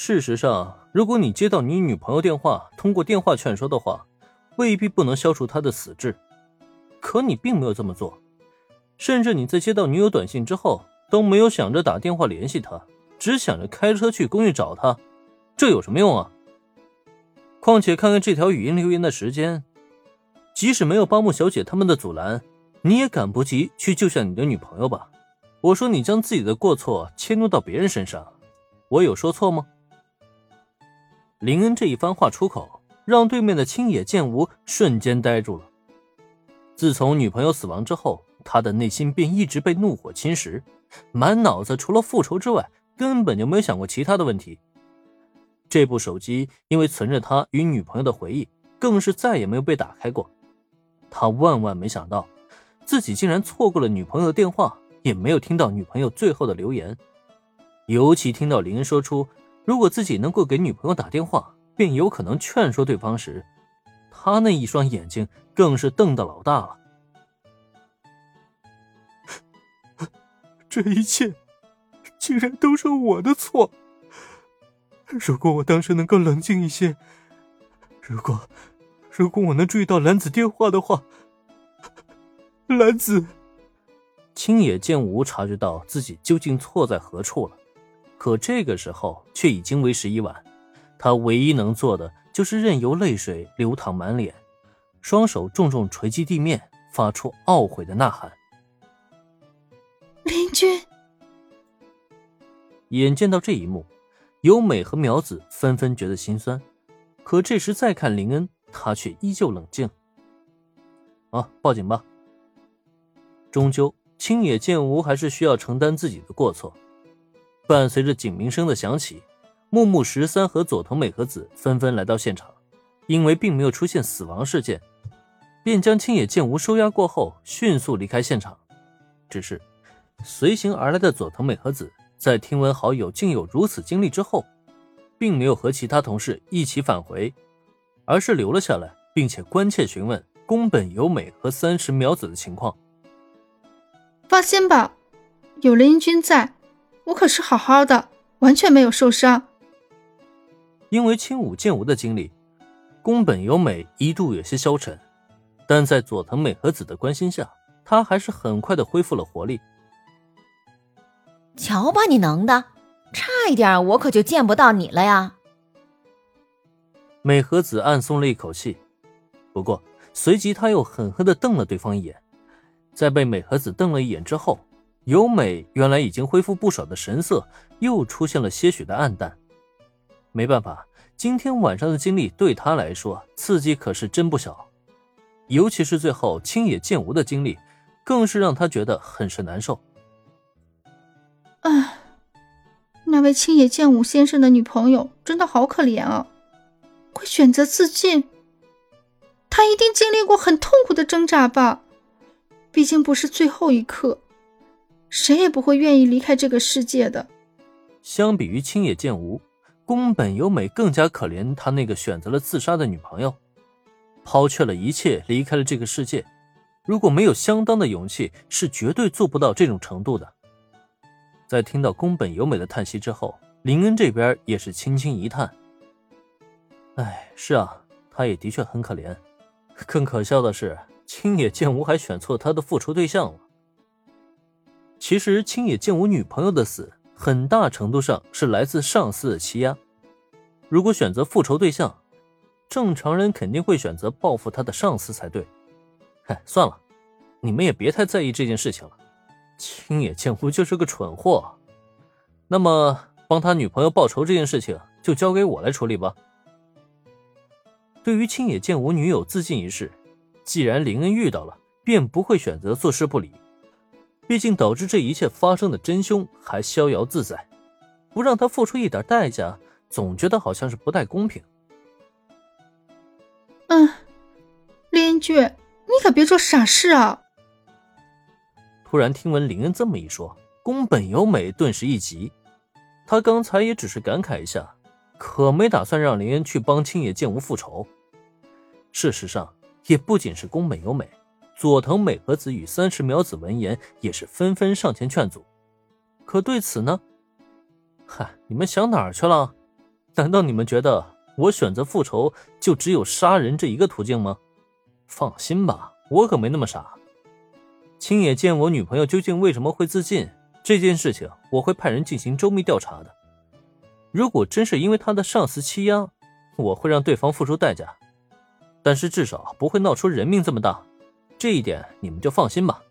事实上，如果你接到你女朋友电话，通过电话劝说的话，未必不能消除她的死志。可你并没有这么做，甚至你在接到女友短信之后，都没有想着打电话联系她，只想着开车去公寓找她，这有什么用啊？况且看看这条语音留言的时间，即使没有八木小姐他们的阻拦，你也赶不及去救下你的女朋友吧？我说你将自己的过错迁怒到别人身上，我有说错吗？林恩这一番话出口，让对面的青野剑吾瞬间呆住了。自从女朋友死亡之后，他的内心便一直被怒火侵蚀，满脑子除了复仇之外，根本就没有想过其他的问题。这部手机因为存着他与女朋友的回忆，更是再也没有被打开过。他万万没想到，自己竟然错过了女朋友的电话。也没有听到女朋友最后的留言，尤其听到林恩说出如果自己能够给女朋友打电话，便有可能劝说对方时，他那一双眼睛更是瞪得老大了。这一切竟然都是我的错。如果我当时能够冷静一些，如果如果我能注意到兰子电话的话，兰子。青野剑无察觉到自己究竟错在何处了，可这个时候却已经为时已晚。他唯一能做的就是任由泪水流淌满脸，双手重重锤击地面，发出懊悔的呐喊：“林君！”眼见到这一幕，由美和苗子纷纷觉得心酸。可这时再看林恩，他却依旧冷静。啊，报警吧！终究。青野剑吾还是需要承担自己的过错。伴随着警鸣声的响起，木木十三和佐藤美和子纷纷来到现场。因为并没有出现死亡事件，便将青野剑吾收押过后，迅速离开现场。只是，随行而来的佐藤美和子在听闻好友竟有如此经历之后，并没有和其他同事一起返回，而是留了下来，并且关切询问宫本由美和三十苗子的情况。放心吧，有林君在，我可是好好的，完全没有受伤。因为轻舞剑舞的经历，宫本由美一度有些消沉，但在佐藤美和子的关心下，她还是很快的恢复了活力。瞧把你能的，差一点我可就见不到你了呀！美和子暗松了一口气，不过随即她又狠狠的瞪了对方一眼。在被美和子瞪了一眼之后，由美原来已经恢复不少的神色又出现了些许的暗淡。没办法，今天晚上的经历对他来说刺激可是真不小，尤其是最后青野剑吾的经历，更是让他觉得很是难受。唉，那位青野剑武先生的女朋友真的好可怜啊，会选择自尽，他一定经历过很痛苦的挣扎吧。毕竟不是最后一刻，谁也不会愿意离开这个世界的。相比于青野剑吾，宫本由美更加可怜他那个选择了自杀的女朋友，抛却了一切离开了这个世界。如果没有相当的勇气，是绝对做不到这种程度的。在听到宫本由美的叹息之后，林恩这边也是轻轻一叹：“哎，是啊，他也的确很可怜。更可笑的是。”青野剑吾还选错他的复仇对象了。其实，青野剑无女朋友的死，很大程度上是来自上司的欺压。如果选择复仇对象，正常人肯定会选择报复他的上司才对。哎，算了，你们也别太在意这件事情了。青野剑吾就是个蠢货，那么帮他女朋友报仇这件事情就交给我来处理吧。对于青野剑吾女友自尽一事。既然林恩遇到了，便不会选择坐视不理。毕竟导致这一切发生的真凶还逍遥自在，不让他付出一点代价，总觉得好像是不太公平。嗯，林居，你可别做傻事啊！突然听闻林恩这么一说，宫本由美顿时一急。她刚才也只是感慨一下，可没打算让林恩去帮青野剑无复仇。事实上。也不仅是宫本由美，佐藤美和子与三十苗子闻言也是纷纷上前劝阻。可对此呢？嗨，你们想哪儿去了？难道你们觉得我选择复仇就只有杀人这一个途径吗？放心吧，我可没那么傻。青野见我女朋友究竟为什么会自尽这件事情，我会派人进行周密调查的。如果真是因为他的上司欺压，我会让对方付出代价，但是至少不会闹出人命这么大，这一点你们就放心吧。